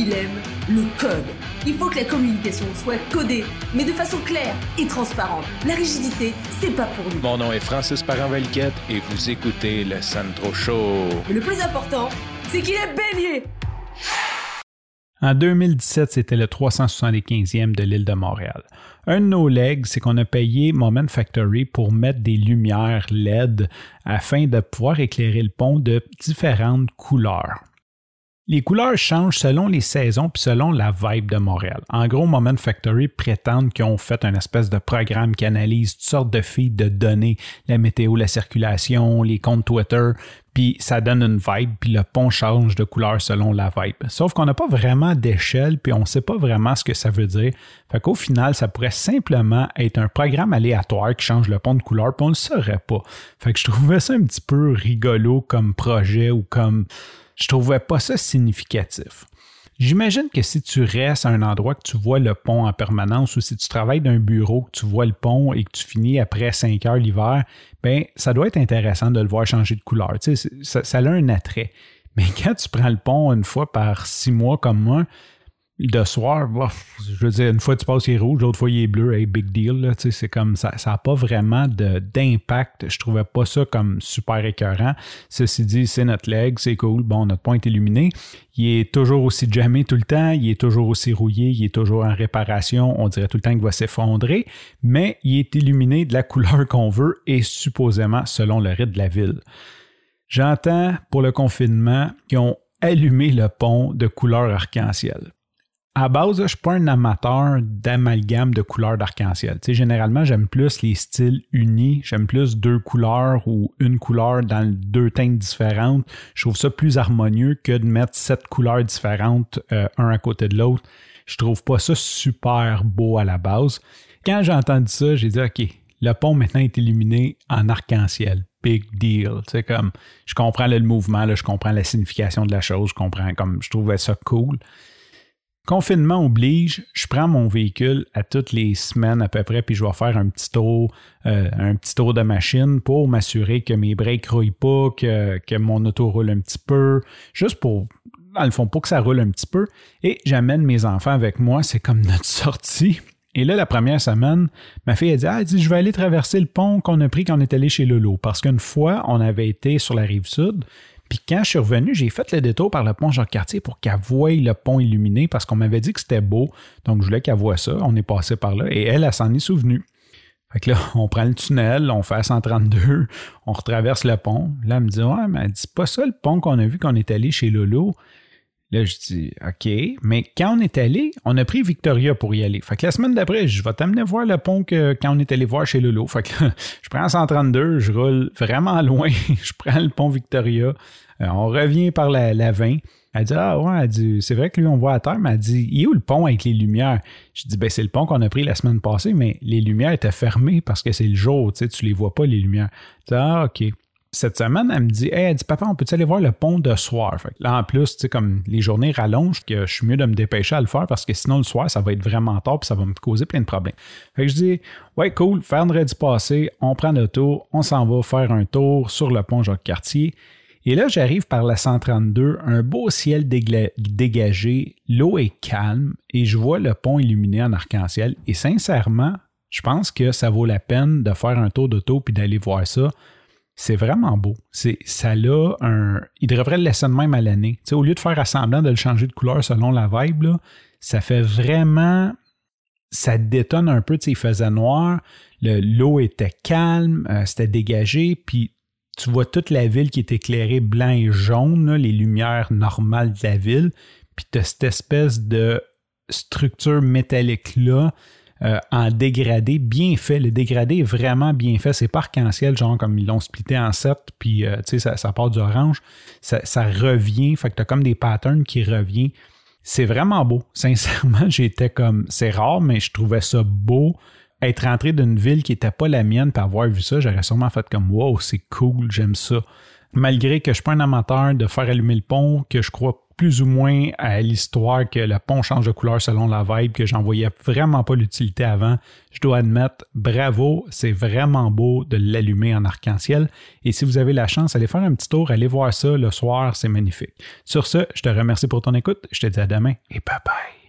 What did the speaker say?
il aime le code. Il faut que la communication soit codée, mais de façon claire et transparente. La rigidité, c'est pas pour nous. Mon nom est Francis parent et vous écoutez le Sandro Show. Mais le plus important, c'est qu'il est bélier. En 2017, c'était le 375e de l'île de Montréal. Un de nos legs, c'est qu'on a payé Moment Factory pour mettre des lumières LED afin de pouvoir éclairer le pont de différentes couleurs. Les couleurs changent selon les saisons puis selon la vibe de Montréal. En gros, Moment Factory prétendent qu'ils ont fait un espèce de programme qui analyse toutes sortes de feeds de données, la météo, la circulation, les comptes Twitter, puis ça donne une vibe, puis le pont change de couleur selon la vibe. Sauf qu'on n'a pas vraiment d'échelle, puis on ne sait pas vraiment ce que ça veut dire. Fait qu'au final, ça pourrait simplement être un programme aléatoire qui change le pont de couleur, puis on ne le saurait pas. Fait que je trouvais ça un petit peu rigolo comme projet ou comme je trouvais pas ça significatif. J'imagine que si tu restes à un endroit que tu vois le pont en permanence ou si tu travailles d'un bureau, que tu vois le pont et que tu finis après 5 heures l'hiver, ben ça doit être intéressant de le voir changer de couleur. Tu sais, ça, ça a un attrait. Mais quand tu prends le pont une fois par six mois comme moi, de soir, je veux dire, une fois tu passes, il est rouge, l'autre fois il est bleu, hey, big deal. c'est comme ça. Ça n'a pas vraiment d'impact. Je trouvais pas ça comme super écœurant. Ceci dit, c'est notre leg, c'est cool. Bon, notre point est illuminé. Il est toujours aussi jamais tout le temps, il est toujours aussi rouillé, il est toujours en réparation. On dirait tout le temps qu'il va s'effondrer, mais il est illuminé de la couleur qu'on veut et supposément selon le rythme de la ville. J'entends pour le confinement qu'ils ont allumé le pont de couleur arc-en-ciel à base, je ne suis pas un amateur d'amalgame de couleurs d'arc-en-ciel. généralement, j'aime plus les styles unis. J'aime plus deux couleurs ou une couleur dans deux teintes différentes. Je trouve ça plus harmonieux que de mettre sept couleurs différentes euh, un à côté de l'autre. Je trouve pas ça super beau à la base. Quand j'ai entendu ça, j'ai dit OK, le pont maintenant est illuminé en arc-en-ciel. Big deal. Comme je comprends le mouvement, je comprends la signification de la chose, je comprends comme je trouvais ça cool. Confinement oblige, je prends mon véhicule à toutes les semaines à peu près, puis je vais faire un petit tour, euh, un petit tour de machine pour m'assurer que mes breaks ne rouillent pas, que, que, mon auto roule un petit peu, juste pour, dans le fond, pour que ça roule un petit peu. Et j'amène mes enfants avec moi, c'est comme notre sortie. Et là, la première semaine, ma fille a dit, ah, dit, je vais aller traverser le pont qu'on a pris quand on est allé chez Lolo. Parce qu'une fois, on avait été sur la rive sud, puis quand je suis revenu, j'ai fait le détour par le pont Jacques-Cartier pour qu'elle voie le pont illuminé parce qu'on m'avait dit que c'était beau. Donc, je voulais qu'elle voie ça. On est passé par là et elle, elle s'en est souvenue. Fait que là, on prend le tunnel, on fait 132, on retraverse le pont. Là, elle me dit Ouais, mais elle pas ça le pont qu'on a vu quand on est allé chez Lolo. Là, je dis OK, mais quand on est allé, on a pris Victoria pour y aller. Fait que la semaine d'après, je vais t'amener voir le pont que quand on est allé voir chez Lolo. Fait que je prends 132, je roule vraiment loin, je prends le pont Victoria, euh, on revient par la, la 20. Elle dit Ah ouais, elle dit c'est vrai que lui on voit à terre, mais elle dit Il est où le pont avec les lumières? Je dis ben c'est le pont qu'on a pris la semaine passée, mais les lumières étaient fermées parce que c'est le jour, tu sais, tu les vois pas, les lumières. Ah, ok cette semaine, elle me dit Hey, elle dit Papa, on peut aller voir le pont de soir? Là, en plus, tu sais, comme les journées rallongent, que je suis mieux de me dépêcher à le faire parce que sinon, le soir, ça va être vraiment tard et ça va me causer plein de problèmes. Fait que je dis Ouais, cool, vendredi passé, on prend le tour, on s'en va faire un tour sur le pont Jacques-Cartier. Et là, j'arrive par la 132, un beau ciel dégagé, l'eau est calme et je vois le pont illuminé en arc-en-ciel. Et sincèrement, je pense que ça vaut la peine de faire un tour d'auto puis d'aller voir ça c'est vraiment beau. C'est, ça a un. Il devrait le laisser de même à l'année. au lieu de faire assemblant de le changer de couleur selon la vibe, ça fait vraiment. Ça détonne un peu. Il faisait noir, l'eau était calme, euh, c'était dégagé, puis tu vois toute la ville qui est éclairée blanc et jaune, les lumières normales de la ville, puis tu as cette espèce de structure métallique-là euh, en dégradé bien fait. Le dégradé est vraiment bien fait. C'est pas arc-en-ciel, genre comme ils l'ont splitté en sept, puis euh, tu sais, ça, ça, part du orange. Ça, revient. Fait que tu as comme des patterns qui reviennent. C'est vraiment beau. Sincèrement, j'étais comme. C'est rare, mais je trouvais ça beau. Être rentré d'une ville qui n'était pas la mienne, puis avoir vu ça, j'aurais sûrement fait comme Wow, c'est cool, j'aime ça. Malgré que je suis pas un amateur de faire allumer le pont, que je crois plus ou moins à l'histoire que le pont change de couleur selon la vibe, que j'en voyais vraiment pas l'utilité avant. Je dois admettre, bravo, c'est vraiment beau de l'allumer en arc-en-ciel. Et si vous avez la chance, allez faire un petit tour, allez voir ça le soir, c'est magnifique. Sur ce, je te remercie pour ton écoute, je te dis à demain et bye bye.